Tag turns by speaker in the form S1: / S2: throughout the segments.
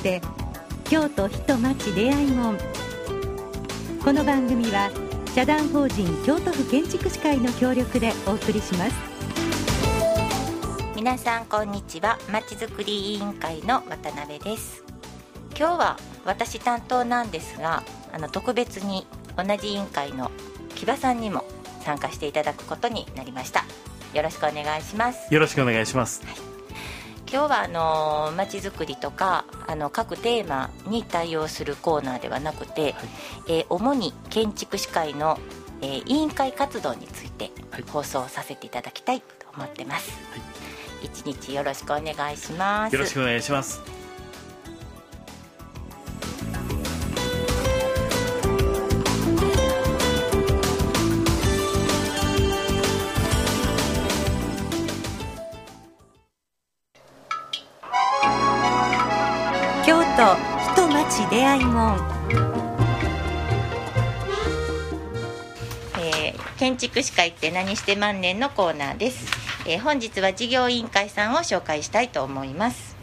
S1: がつながって京都人町出会い門。この番組は社団法人京都府建築士会の協力でお送りします。
S2: 皆さんこんにちは。まちづくり委員会の渡辺です。今日は私担当なんですがあの特別に同じ委員会の木場さんにも参加していただくことになりました。よろしくお願いします。
S3: よろしくお願いします、はい、
S2: 今日はあのまちづくりとかあの各テーマに対応するコーナーではなくて、はい、えー、主に建築士会の、えー、委員会活動について放送させていただきたいと思ってます、はい、一日よろしくお願いします。
S3: よろしくお願いします
S1: 町出会い門、
S2: えー、建築士会って何して万年のコーナーです、えー、本日は事業委員会さんを紹介したいと思います、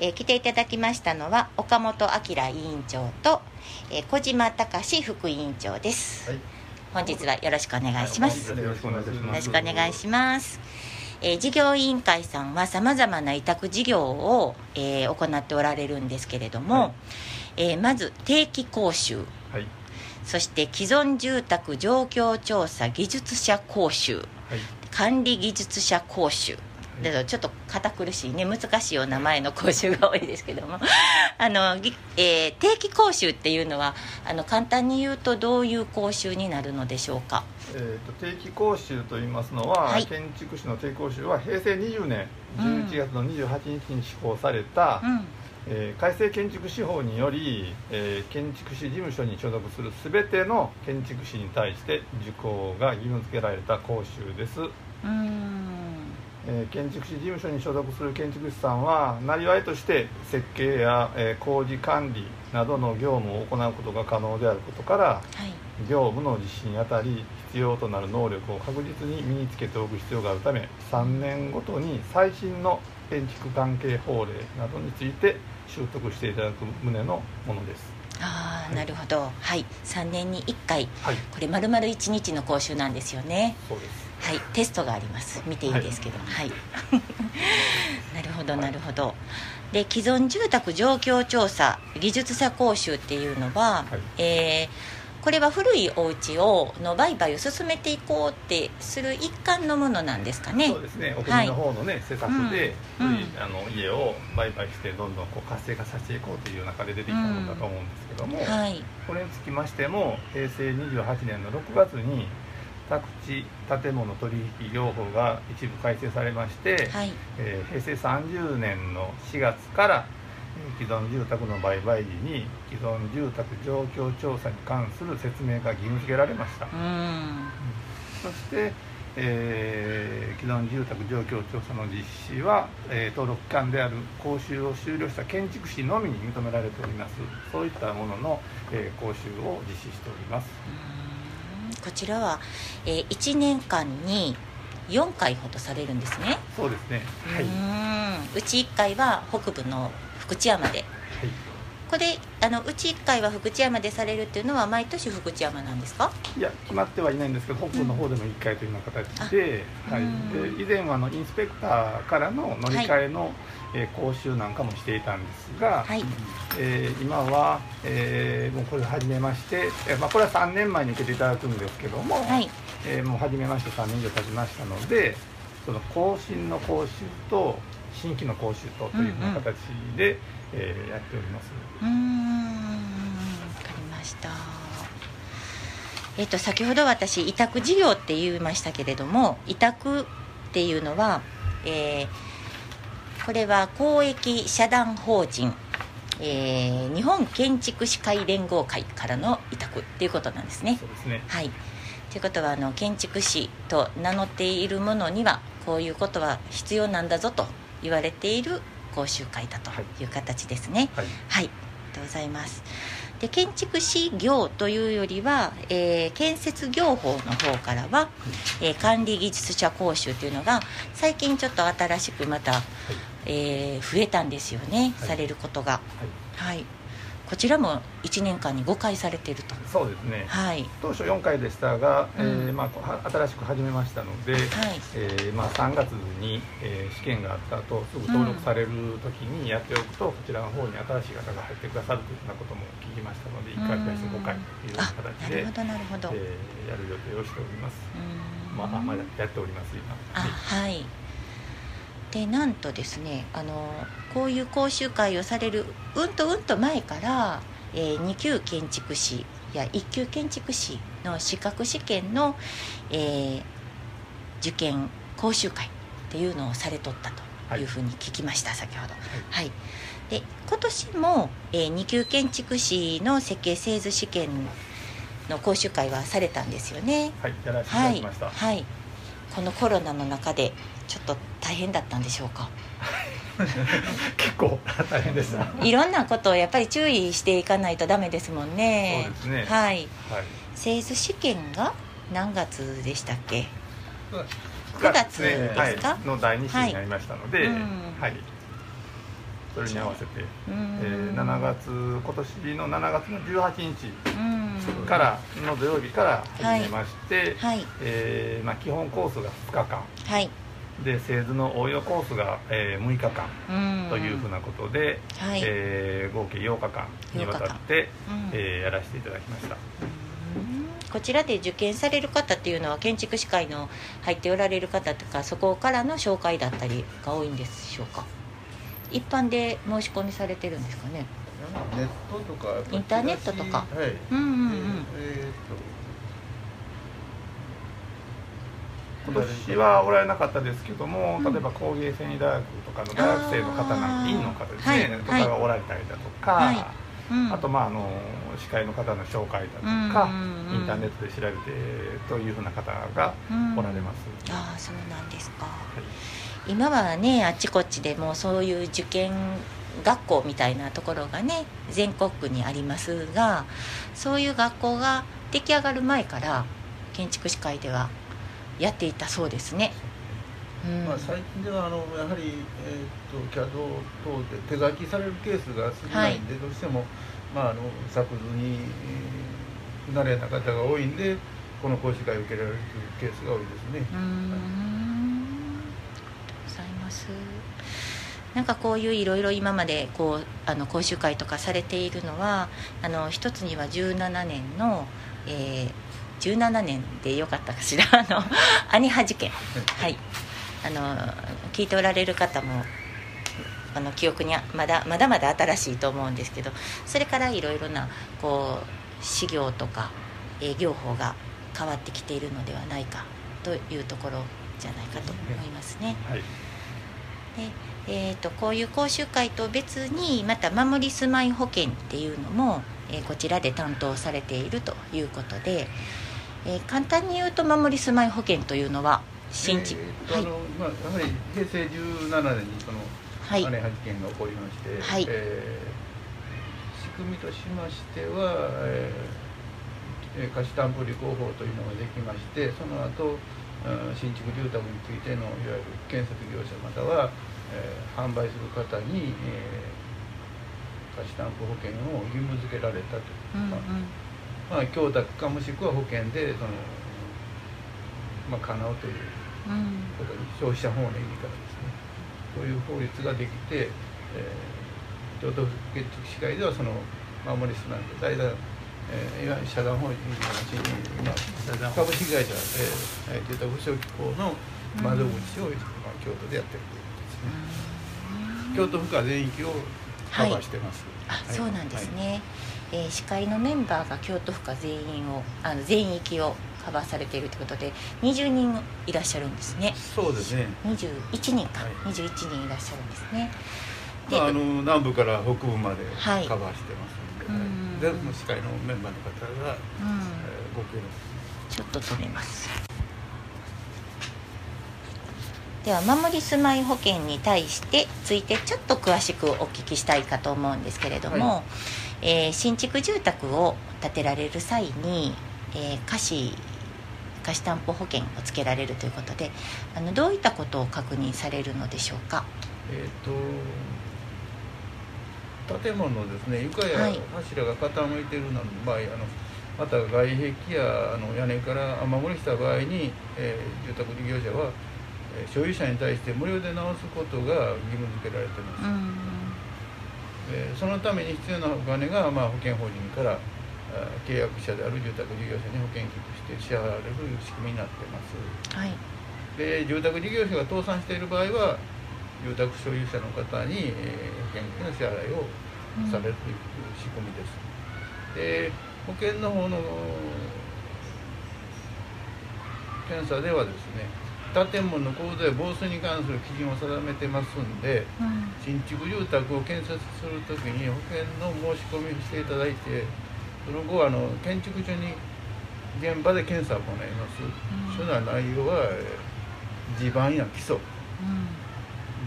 S2: えー、来ていただきましたのは岡本明委員長と、えー、小島隆副委員長です、はい、本日はよろしくお願いします、
S3: はい、よろしくお願
S2: いしますえー、事業委員会さんはさまざまな委託事業を、えー、行っておられるんですけれども、はい、えー、まず定期講習、はい、そして既存住宅状況調査技術者講習、はい、管理技術者講習だちょっと堅苦しいね。難しいお名前の講習が多いですけども。あの、えー、定期講習っていうのはあの簡単に言うとどういう講習になるのでしょうか、
S4: えーと、定期講習といいますのは、はい、建築士の定期講習は平成20年11月の28日に施行された、うん。えー、改正建築士法により、えー、建築士事務所に所属する全ての建築士に対して受講が義務付けられた講習です。うんえー、建築士事務所に所属する建築士さんはなりわいとして設計や、えー、工事管理などの業務を行うことが可能であることから、はい、業務の実施にあたり必要となる能力を確実に身につけておく必要があるため3年ごとに最新の建築関係法令などについて習得していただく旨のものです。
S2: ああ、なるほど。はい。3年に1回、はい、これまるまる1日の講習なんですよね。
S4: そうです
S2: はいテストがあります。見ていいですけ ど。はい、なるほどなるほど。で既存住宅状況調査技術者講習っていうのは、はい、えーこれは古いお家をの売買を進めていこうってする一環のものなんですかね。
S4: そうですね。お国の方のね、はい、施策で、うん、あの家を売買してどんどんこう活性化させていこうという中で出てきたものだと思うんですけども、うん。はい、これにつきましても平成28年の6月に宅地建物取引業法が一部改正されまして、はい、えー、平成30年の4月から既存住宅の売買時に既存住宅状況調査に関する説明が義務付けられました、うん、そして、えー、既存住宅状況調査の実施は、えー、登録機関である講習を修了した建築士のみに認められております。そういったものの、えー、講習を実施しております、
S2: こちらは、えー、1年間に4回ほどされるんですね。
S4: そうですね。はい。う
S2: ち1回は北部の福知山で、はい、これあのうち1回は福知山でされるっていうのは毎年福知山なんですか？
S4: いや決まってはいないんですけど北部の方でも1回というような形でうん、はい、で以前はあのインスペクターからの乗り換えの、はい、えー、講習なんかもしていたんですが、はい、えー、今は、えー、もうこれ始めまして、えーまあ、これは3年前に受けていただくんですけども、はい、えー、もう始めまして3年以上経ちましたのでその更新の講習と新規の講習とというような形で、うんうん、えー、やっております。うん
S2: 分かりました。えっ、と先ほど私委託事業って言いましたけれども委託っていうのは、えー、これは公益社団法人えー、日本建築士会連合会からの委託っていうことなんですね。
S4: そうですね。
S2: はい。ということはあの建築士と名乗っているものにはこういうことは必要なんだぞと言われている講習会だとい。う形ですね。はい、はい、ありがとうございます。で建築士業というよりは、えー、建設業法の方からは、えー、管理技術者講習というのが最近ちょっと新しくまた、はい、えー、増えたんですよね、はい、されることが。はい、はいこちらも1年間に5回されていると。
S4: そうですね、
S2: はい、
S4: 当初4回でしたが、うん、えー、まあ、新しく始めましたので、はい、えー、まあ、3月に、えー、試験があった後すぐ登録される時にやっておくと、うん、こちらの方に新しい方が入ってくださるというようなことも聞きましたので1回プラス5回という形で、
S2: なるほどなるほど、
S4: えー、やる予定をしております、まあ、まだやっております今。
S2: あはいでなんとですねあのこういう講習会をされるうんとうんと前から、えー、2級建築士や1級建築士の資格試験の、えー、受験講習会っていうのをされとったというふうに聞きました、はい、先ほど。はい、はい、で今年も、えー、2級建築士の設計製図試験の講習会はされたんですよね。
S4: はい、やらせていただきました。
S2: はい、はい、このコロナの中でちょっと大変だったんでしょうか？
S4: 結構大変でした。
S2: いろんなことをやっぱり注意していかないとダメですもんね。
S4: そうですね。
S2: はい、はい、製図試験が何月でしたっけ？9月ですか、
S4: はい、の第2週になりましたので、はい、はい、それに合わせて、えー、7月今年の7月の18日からの土曜日から始めまして、はい、えー、まあ、基本コースが2日間、はいで製図の応用コースが、えー、6日間というふうなことで、はい、えー、合計8日間にわたって、うん、えー、やらせていただきました。
S2: こちらで受験される方っていうのは建築士会の入っておられる方とかそこからの紹介だったりが多いんでしょうか？一般で申し込みされてるんですかね？
S5: ネットとか
S2: インターネットとか、はい、うんうんうん、えー、っと
S4: 今年はおられなかったですけども、例えば工芸繊維大学とかの大学生の方なんか院の方ですね、はい、とかがおられたりだとか、あとまああの司会の方の紹介だとか、インターネットで調べてというふうな方がおられます、
S2: うん、ああそうなんですか、はい、今はねあっちこっちでもそういう受験学校みたいなところがね全国区にありますがそういう学校が出来上がる前から建築士会ではやっていたそうですね。
S5: まあ、最近ではあのやはり、えーと、CAD 等で手書きされるケースが少ないんで、はい、どうしても、まあ、あの作図に不慣れな方が多いんでこの講師会を受けられるケースが多いですね。うん、はい、
S2: ございますなんかこういういろいろ今までこうあの講習会とかされているのはあの一つには17年の、えー、17年でよかったかしら あの兄派事件はいあの聞いておられる方もあの記憶にまだまだまだ新しいと思うんですけどそれからいろいろなこう事業とか営業法が変わってきているのではないかというところじゃないかと思いますね。はい、でえーと、とこういう講習会と別にまた守り住まい保険っていうのも、えー、こちらで担当されているということで。えー、簡単に言うと守り住まい保険というのは新
S5: 築、えー、はい。まあ、やはり平成17年にその姉派事件が起こりまして、はい。えー、仕組みとしましては、えー、貸担保履行法というのができましてその後新築住宅についてのいわゆる建設業者または、えー、販売する方に、えー、貸担保保険を義務付けられたと。うんうんまあ、供託かもしくは保険でその、まあ、叶うということに、消費者法の意味からですね。そういう法律ができて、えー、京都府建築士会ではその守りすなんで代々、えー、いわゆる社団法人の話に、まあ、株式会社、えー、住宅保証機構の窓口を、まあ、京都でやってるということですね。京都府下全域をカバーしてます。
S2: はい、あ、そうなんですね。はい。えー、司会のメンバーが京都府下全員をあの全域をカバーされているということで20人いらっしゃるんですね。
S5: そうですね。
S2: 21人か、はい、21人いらっしゃるんですね。
S5: まあ、あの南部から北部までカバーしてますので、はい、全部の司会のメンバーの方が、うん。えー、ご協力。
S2: ちょっと止めますでは守り住まい保険に対してついてちょっと詳しくお聞きしたいかと思うんですけれども、はい。えー、新築住宅を建てられる際に、えー、貸貸担保保険をつけられるということであのどういったことを確認されるのでしょうか？
S5: えーと、建物ですね。床や柱が傾いているの場合、はい、あのまた外壁やあの屋根から雨漏りした場合に、えー、住宅事業者は、えー、所有者に対して無料で直すことが義務付けられています。えー、そのために必要なお金が、まあ、保険法人から契約者である住宅事業者に保険金として支払われる仕組みになってます。はい、で住宅事業者が倒産している場合は住宅所有者の方に、えー、保険金の支払いをされるという仕組みです。で保険の方の検査ではですね建物の構造や防水に関する基準を定めてますんで、うん、新築住宅を建設する時に保険の申し込みをしていただいてその後あの建築所に現場で検査を行います、うん、そういうような内容は地盤や基礎、うん。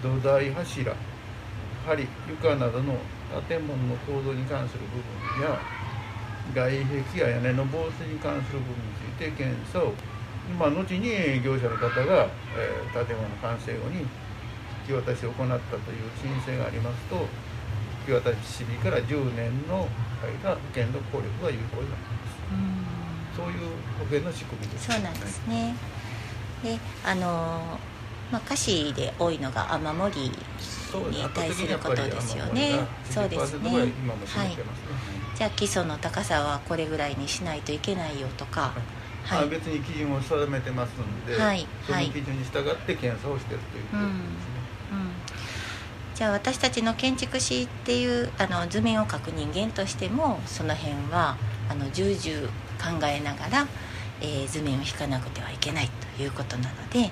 S5: 土台柱梁床などの建物の構造に関する部分や外壁や屋根の防水に関する部分について検査をまあ、後に業者の方が、えー、建物完成後に引き渡しを行ったという申請がありますと引き渡し日から10年の間保険の効力が有効になりますそういう保険の仕組みです、
S2: ね、そうなんですねであのーまあ、歌詞で多いのが雨漏りに対することですよね。そうですね。はい。じゃあ基礎の高さはこれぐらいにしないといけないよとか。
S5: はい、別に基準を定めてますので、はい、その基準に従って検査をしてるということですね。うん。うん。
S2: じゃあ私たちの建築士っていうあの図面を書く人間としてもその辺はあの重々考えながら、えー、図面を引かなくてはいけないということなので、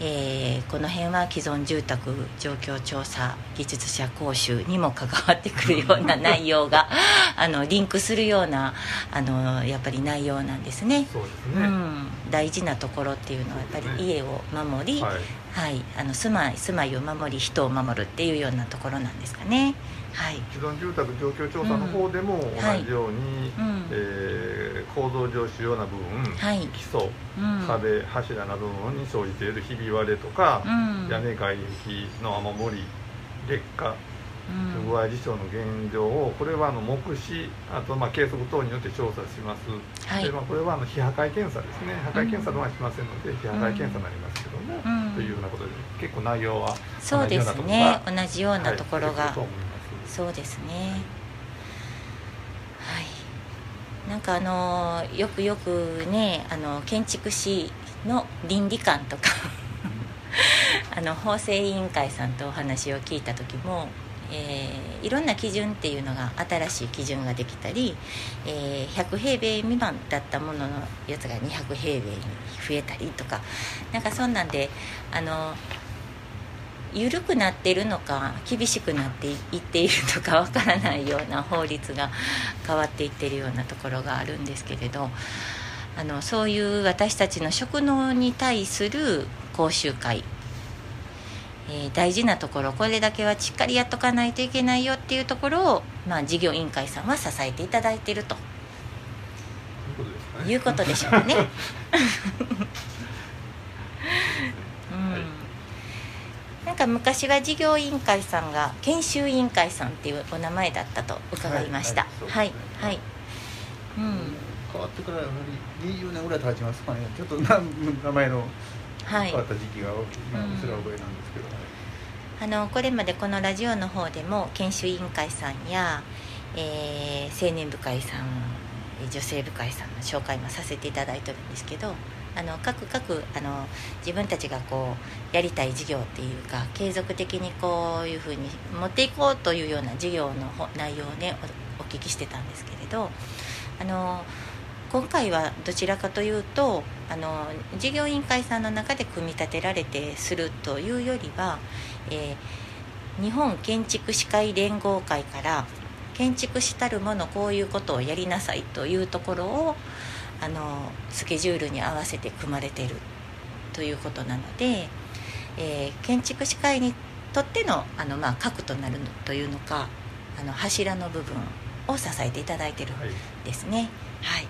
S2: えー、この辺は既存住宅状況調査技術者講習にも関わってくるような内容があのリンクするようなあのやっぱり内容なんですね。
S4: そうですね、うん、
S2: 大事なところっていうのはやっぱり家を守り、はい、はい、あの住まい住まいを守り人を守るっていうようなところなんですかね。はい、
S4: 既存住宅状況調査の方でも同じように、うん。はい、えー、構造上主要な部分、はい、基礎、うん、壁柱などに生じているひび割れとか、うん、屋根外壁の雨漏り劣化不具合事象の現状をこれはあの目視あとまあ計測等によって調査します、はい、でまあ、これはあの非破壊検査ですね。破壊検査のはしませんので、非破壊検査になりますけども、というようなことで結構内容は
S2: そうですね。同じようなところが、はいそうですね。はい。なんかあのよくよくねあの建築士の倫理観とか あの法制委員会さんとお話を聞いた時もえー、いろんな基準っていうのが新しい基準ができたり、えー、100平米未満だったもののやつが200平米に増えたりとかなんかそんなんであの緩くなってるのか厳しくなっていっているのかわからないような法律が変わっていってるようなところがあるんですけれどあのそういう私たちの職能に対する講習会、えー、大事なところこれだけはしっかりやっとかないといけないよっていうところを、まあ、事業委員会さんは支えていただいていると。いうことでしょうかね。なんか昔は事業委員会さんが研修委員会さんっていうお名前だったと伺いました。はい、はい、
S5: うん、変わってからやはり20年ぐらい経ちますかね。ちょっと名前の変わった時期が、覚えなんですけど、
S2: あのこれまでこのラジオの方でも研修委員会さんや、えー、青年部会さん女性部会さんの紹介もさせていただいてるんですけどあの各各あの自分たちがこうやりたい事業っていうか継続的にこういうふうに持っていこうというような事業の内容をねお聞きしてたんですけれどあの今回はどちらかというとあの事業委員会さんの中で組み立てられてするというよりは、えー、日本建築士会連合会から建築士たるものこういうことをやりなさいというところをあのスケジュールに合わせて組まれてるということなので、えー、建築士会にとってのあの、まあ、核となるというのかあの柱の部分を支えていただいてるんですね。はい、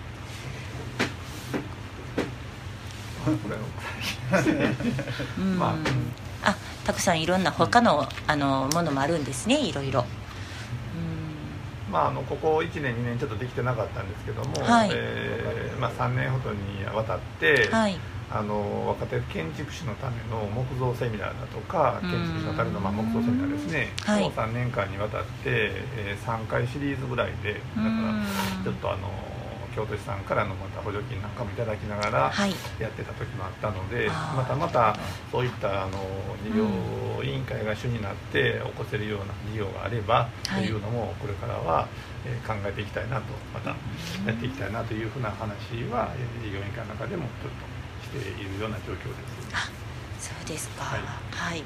S2: まあ、あたくさんいろんな他のあのものもあるんですねいろいろ。
S4: まあ、あのここ1年2年ちょっとできてなかったんですけども、はい、えー、まあ、3年ほどにわたって、はい、あの若手建築士のための木造セミナーだとか建築士のためのまあ木造セミナーですね、はい、を3年間にわたって、えー、3回シリーズぐらいでだからちょっとあの京都市さんからのまた補助金なんかもいただきながらやってた時もあったので、はい、またまたそういったあの事業委員会が主になって起こせるような事業があればというのもこれからは考えていきたいなとまたやっていきたいなというふうな話は事業委員会の中でもちょっとしているような状況です。あ
S2: そうですか、はい、はい、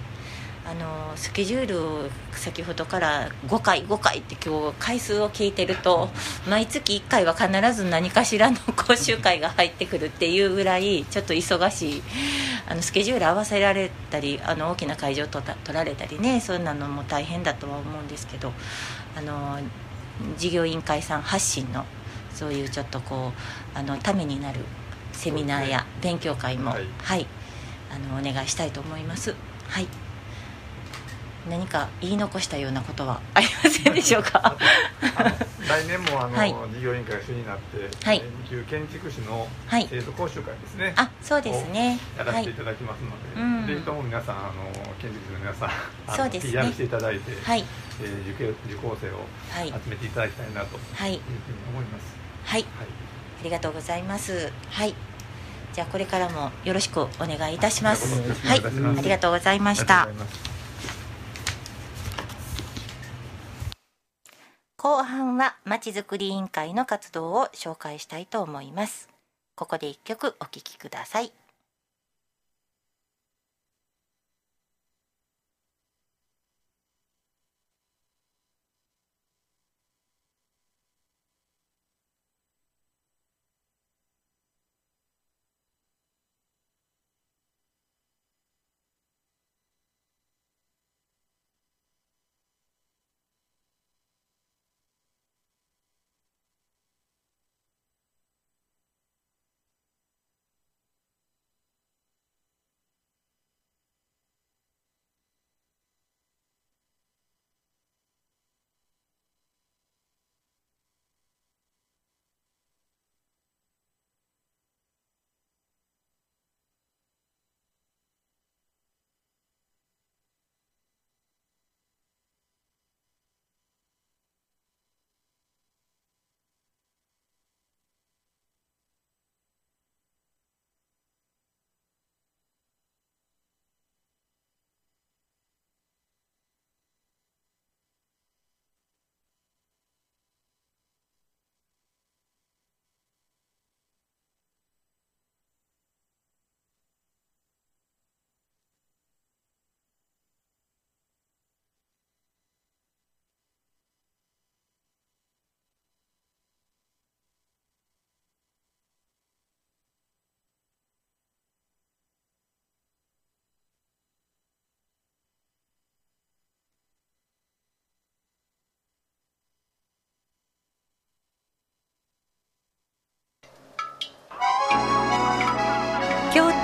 S2: あのスケジュールを先ほどから5回5回って今日回数を聞いてると 毎月1回は必ず何かしらの講習会が入ってくるっていうぐらいちょっと忙しいあのスケジュール合わせられたりあの大きな会場と取られたりねそんなのも大変だとは思うんですけどあの事業委員会さん発信のそういうちょっとこうあのためになるセミナーや勉強会も、はい、はい、あのお願いしたいと思います。はい何か言い残したようなことはありませんでしょうか？
S4: 来年もあの、はい、事業委員会が主になって、はい、研究建築士の生徒講習会ですね、
S2: はい、あそうですね。
S4: やらせていただきますので、ぜひとも皆さんあの建築士の皆さんあそうです、ね、PR していただいて、はい。えー、受受講生を集めていただきたいなというふうに思います。
S2: はい、はい。ありがとうございます。はい。じゃあこれからもよろしくお願いいたします。はい。ありがとうございました後半はまちづくり委員会の活動を紹介したいと思います。ここで一曲お聴きください。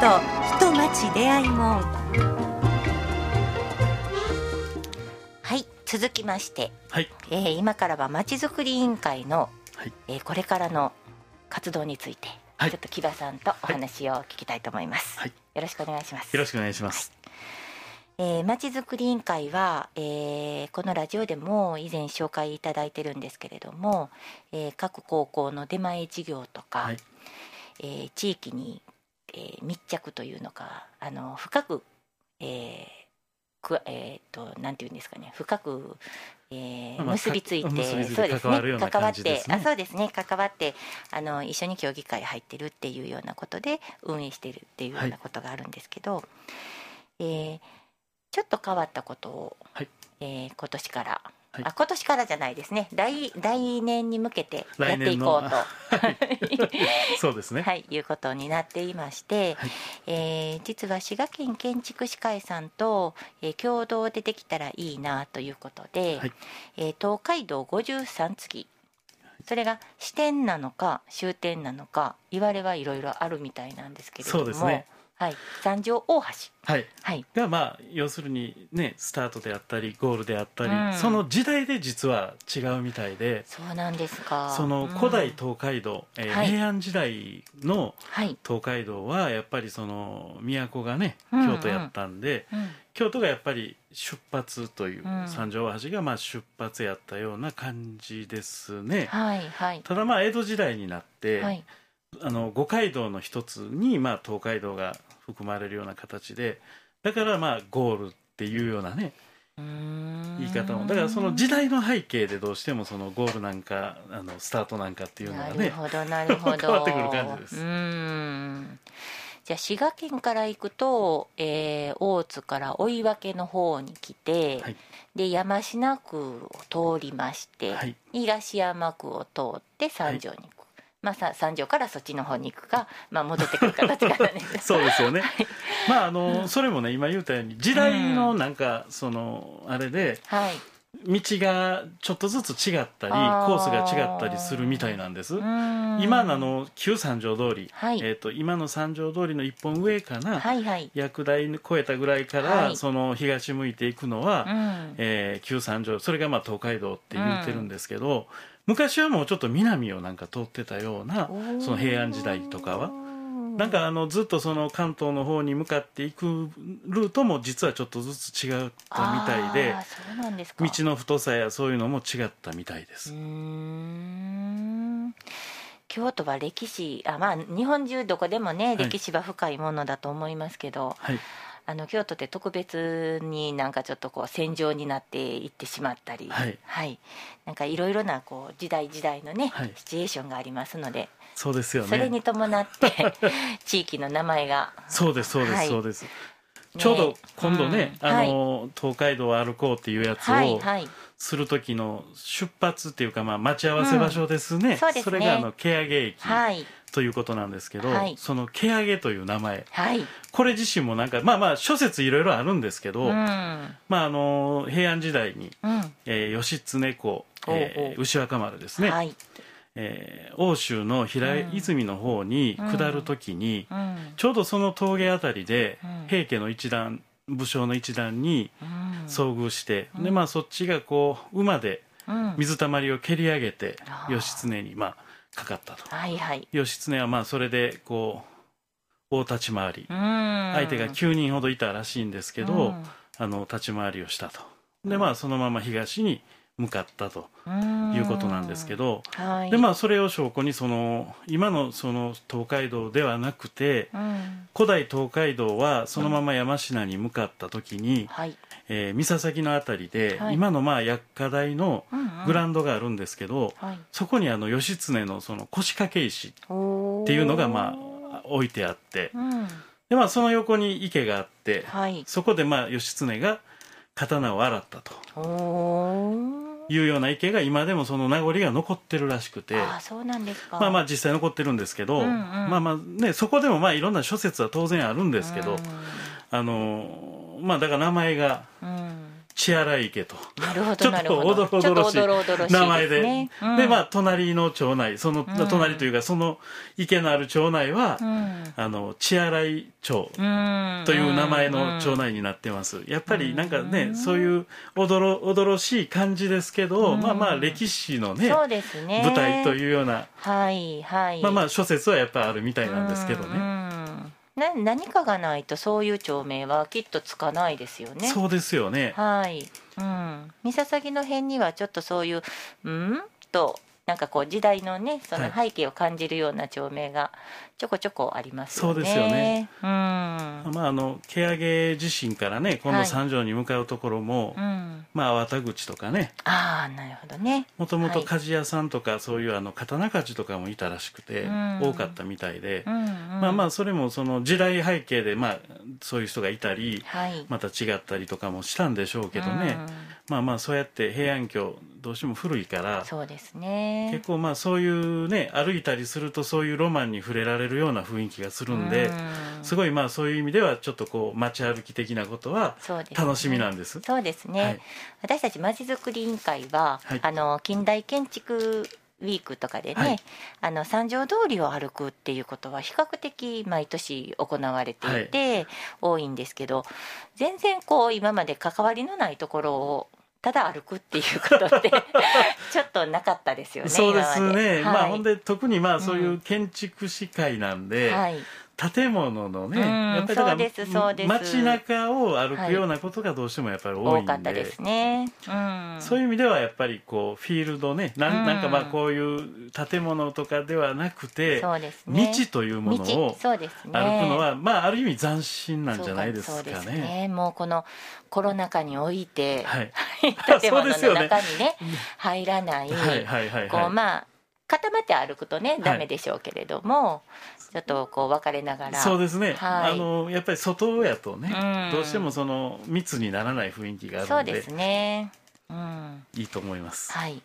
S2: と人町出会い門はい続きまして、はい。えー、今からはまちづくり委員会の、はい、えー、これからの活動について、はい、ちょっと木場さんとお話を聞きたいと思います、はい、よろしくお願いします。
S3: よろしくお願いします、
S2: はい、えー、まちづくり委員会は、えー、このラジオでも以前紹介いただいてるんですけれども、えー、各高校の出前事業とか、はい。えー、地域にえー、密着というのかあの深く、えーくえーと、なんていうんですかね。深く、えー、結びついて、まあ、そうですね。関わって、あそうですね。関わってあの一緒に協議会入ってるっていうようなことで運営してるっていうようなことがあるんですけど、はい、えー、ちょっと変わったことを、はい、えー、今年からはい、あ今年からじゃないですね。来来年に向けてやっていこうと。
S3: そうですね。
S2: はいいうことになっていまして、はい、えー、実は滋賀県建築士会さんと、えー、共同でできたらいいなということで、はい、えー、東海道53次。それが支店なのか終点なのか言われはいろいろあるみたいなんですけれども。
S3: そうですね
S2: はい、三条大橋、
S3: はい、はい、がまあ要するにねスタートであったりゴールであったり、うん、その時代で実は違うみたいで
S2: そうなんですか。
S3: その古代東海道、うん、えーはい、平安時代の東海道はやっぱりその都がね京都やったんで、うん。うん、京都がやっぱり出発という、三条大橋がまあ出発やったような感じですね、
S2: はいはい、
S3: ただまあ江戸時代になって、はい。あの五街道の一つに、まあ、東海道が含まれるような形でだからまあゴールっていうようなね言い方も。だからその時代の背景でどうしてもそのゴールなんかあのスタートなんかっていうのがねなる
S2: ほどなるほど。
S3: 変わってくる感じです。
S2: じゃあ滋賀県から行くと、えー、大津から追分の方に来て、はい、で山科区を通りまして、はい、東山区を通って三条に行く、まあ、さ三条からそっちの方に行くか、まあ、戻ってくる形がね。
S3: そうですよね、まああの、それもね今言ったように時代のなんか、そのあれで、はい、道がちょっとずつ違ったりコースが違ったりするみたいなんです。今のあの旧三条通り、はい、えーと、今の三条通りの一本上かな、はいはい、薬台越えたぐらいから、はい、その東向いていくのは、うん、えー、旧三条それがまあ東海道って言ってるんですけど、昔はもうちょっと南をなんか通ってたようなその平安時代とかは。なんかあのずっとその関東の方に向かっていくルートも実はちょっとずつ違ったみたいで道の太さやそういうのも違ったみたいです。
S2: 京都は歴史あまあ日本中どこでもね、はい、歴史は深いものだと思いますけど、はい、あの京都って特別になんかちょっとこう戦場になっていってしまったり、はい、はい、なんかいろいろなこう時代時代のね、はい、シチュエーションがありますので。
S3: そうですよね。
S2: それに伴って 地域の名前が。
S3: そうですそうです、はい、そうです。ちょうど今度ね、うん、あの、はい、東海道を歩こうっていうやつをする時の出発っていうか、まあ、待ち合わせ場所ですね。うん、そすね。それがあの蹴上駅。はい。ということなんですけど、はい、その蹴上という名前、はい、これ自身もなんかまあまあ諸説いろいろあるんですけど、うん、まああの平安時代に、うん、えー、義経公、えー、牛若丸ですね、はい、えー、欧州の平泉の方に下る時に、うん、ちょうどその峠あたりで、平家の一団武将の一団に遭遇して、でまあそっちがこう馬で水たまりを蹴り上げて、義経にまあかかったと、はいはい、義経はまあそれでこう大立ち回り。相手が9人ほどいたらしいんですけどあの立ち回りをしたと。でまあそのまま東に向かったということなんですけど、はい、でまあそれを証拠にその今のその東海道ではなくて、うん、古代東海道はそのまま山科に向かった時に、はい、えー、三崎の辺りで、はい、今のまあ薬科大のグラウンドがあるんですけど、うんうん、そこにあの義経のその腰掛け石っていうのがまあ置いてあって、うん、でまあその横に池があって、そこでまあ義経が刀を洗ったと。いうような池が今でもその名残が残ってるらしくて。
S2: あそうなんですか。
S3: まあまあ実際残ってるんですけど、うんうん、まあまあねそこでもまあいろんな諸説は当然あるんですけど、うん、あのまあだから名前が、うん血洗池と。
S2: なるほどちょっとお
S3: ど。ろおどろしい名前で、ねうん、でまあ隣の町内その、隣というかその池のある町内は、うん、あの血洗町という名前の町内になってます。やっぱりなんかね、そういうおどろおどろしい感じですけど、まあまあ歴史のね
S2: ね。
S3: 舞台というような。
S2: はいはい。
S3: まあまあ諸説はやっぱあるみたいなんですけどね。
S2: な何かがないとそういう町名はきっとつかないですよね。
S3: そうですよね。
S2: はい。うん。三崎の辺にはちょっとそういううん？となんかこう時代のねその背景を感じるような町名がちょこちょこありますよね。そうですよね。うん。
S3: まああの蹴上自身からねこの三条に向かうところも、はいうん、まあ綿口とかね。
S2: ああなるほどね。
S3: もともと鍛冶屋さんとか、そういうあの刀鍛冶とかもいたらしくて、うん、多かったみたいで、うんうん、まあまあそれもその時代背景でまあそういう人がいたり、はい、また違ったりとかもしたんでしょうけどね。うんまあまあそうやって平安京どうしても古いから
S2: そうですね。
S3: 結構まあそういうね歩いたりするとそういうロマンに触れられるような雰囲気がするんですごいまあそういう意味ではちょっとこう街歩き的なことは楽しみなんです。
S2: そうですね、はい、私たちまちづくり委員会は、はい、あの近代建築ウィークとかでね、はい、あの三条通りを歩くっていうことは比較的毎年行われていて、多いんですけど全然こう今まで関わりのないところをただ歩くっていうことって ちょっとなかったですよね。
S3: そうですね。はい、まあほんで特にまあそういう建築士会なんで、うんはい、建物のね、
S2: やっぱりだから
S3: 街中を歩くようなことがどうしてもやっぱり多いんで、
S2: はい、多かったですね、
S3: うん、そういう意味ではやっぱりこうフィールドねなんなんかまあこういう建物とかではなくて、そうですね、道というものを歩くのは、まあある意味斬新なんじゃないですかね。そうね。
S2: もうこのコロナ禍において、はい、建物の中にね入らない、はいはいはい、こうまあ固まって歩くとねダメでしょうけれども、ちょっとこう別れながら。
S3: そうですね、はい、あのやっぱり外やとね、うん、どうしてもその密にならない雰囲気があるので
S2: そうですね、うん、
S3: いいと思います。
S2: はい。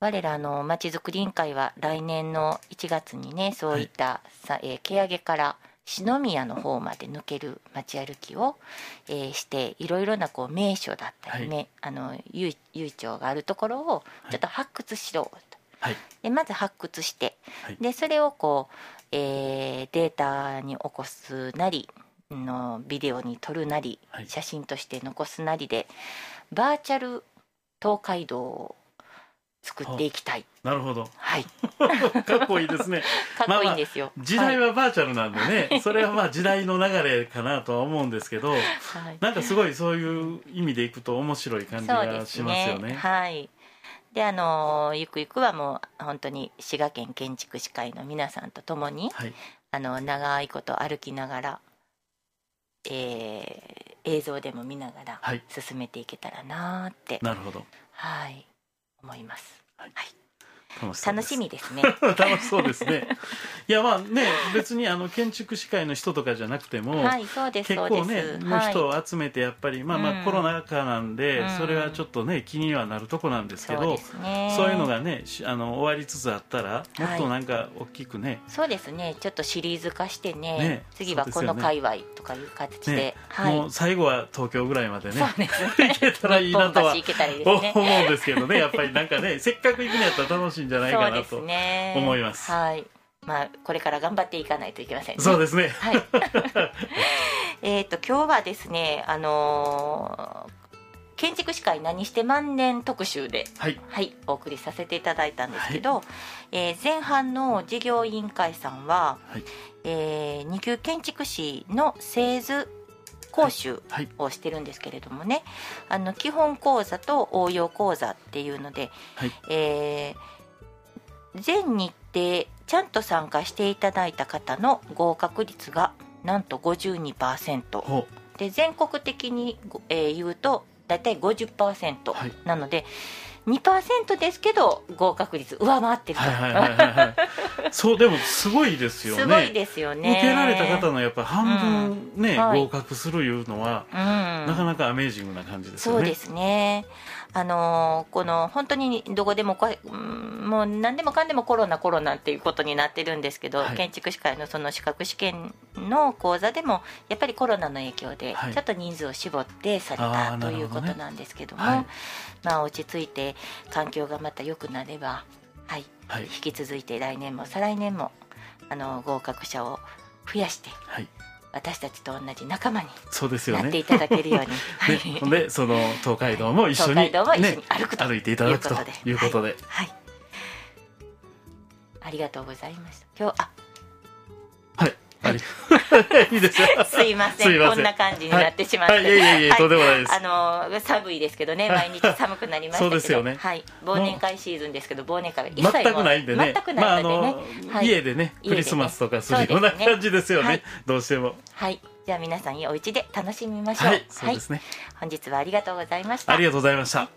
S2: 我らのまちづくり委員会は来年の1月にねそういった、はい、えー、毛上げから篠宮の方まで抜ける街歩きを、えー、していろいろなこう名所だったりね、はい、あの由由緒があるところをちょっと発掘しろと、はい、でまず発掘して、はい、でそれをこうえー、データに起こすなりのビデオに撮るなり、はい、写真として残すなりでバーチャル東海道を作っていきたい。
S3: なるほど。
S2: はい。
S3: かっこいいですね。
S2: かっこいいんですよ。
S3: まあ、時代はバーチャルなんでね、はい、それはまあ時代の流れかなとは思うんですけど、はい、なんかすごいそういう意味でいくと面白い感じがしますよね。ね
S2: はい。であのゆくゆくはもう本当に滋賀県建築士会の皆さんと共に、はい、あの長いこと歩きながら、えー、映像でも見ながら進めていけたらなって、
S3: なるほど。
S2: はい思います。はい楽しみですね。
S3: 楽しそうですね。いやまあね別にあの建築士会の人とかじゃなくても、はい、そうです結構ねの人を集めてやっぱり、まあまあコロナ禍なんで、うん、それはちょっとね気にはなるとこなんですけど、そうね、そういうのがねあの終わりつつあったらもっとなんか大きくね、はい、
S2: そうですね。ちょっとシリーズ化してね、ね、次はこの界隈とかいう形で、ね
S3: はい、もう最後は東京ぐらいまでねね。行けたらいいなとは、ね、思うんですけどねやっぱりなんかねせっかく行くんやったら楽しいんじゃないかなと思います。
S2: はい。まあ、これから頑張っていかないといけません、
S3: ね、そうですね。
S2: はい。えっと、今日はですね、あのー建築士会何して万年特集で、はい、はい、お送りさせていただいたんですけど、はい、えー、前半の事業委員会さんは、はい、えー、2級建築士の製図講習をしてるんですけれどもね、あの基本講座と応用講座っていうので、はい、えー全日程ちゃんと参加していただいた方の合格率がなんと52%で全国的に、えー、言うと大体50%、はい、なので2%ですけど合格率上回ってるはいはいはい、
S3: はい、そうでもすごいですよね。
S2: すごいですよね。
S3: 受けられた方のやっぱ半分ね、うん。はい、合格するいうのは、うん、なかなかアメージングな感じですよ
S2: ね。そうですねあのこの本当にどこでももう何でもかんでもコロナコロナっていうことになってるんですけど、はい、建築士会のその資格試験の講座でもやっぱりコロナの影響でちょっと人数を絞ってされた、ということなんですけども、はい、まあ落ち着いて環境がまた良くなれば、はい、はい、引き続いて来年も再来年もあの合格者を増やして、はい私たちと同じ仲間になっていただけるように。
S3: そ で、その東海道も一緒に、ね、歩くと。歩いていただくということで。
S2: はい。ありがとうございました。今日あ。い。い ですよ。すいません。こんな感じになってしまって。はい、い
S3: やいやいや、とんでもないです。
S2: あの寒いですけどね、毎日寒くなりましたそうですよね。はい。忘年会シーズンですけど、忘年会は
S3: 一切全くないんでね。全くないのでね。家でね、クリスマスとかするような感じですよね。どうしても。
S2: はい。じゃあ皆さんお家で楽しみましょう。はい。
S3: そうですね。
S2: 本日はありがとうございました。
S3: ありがとうございました。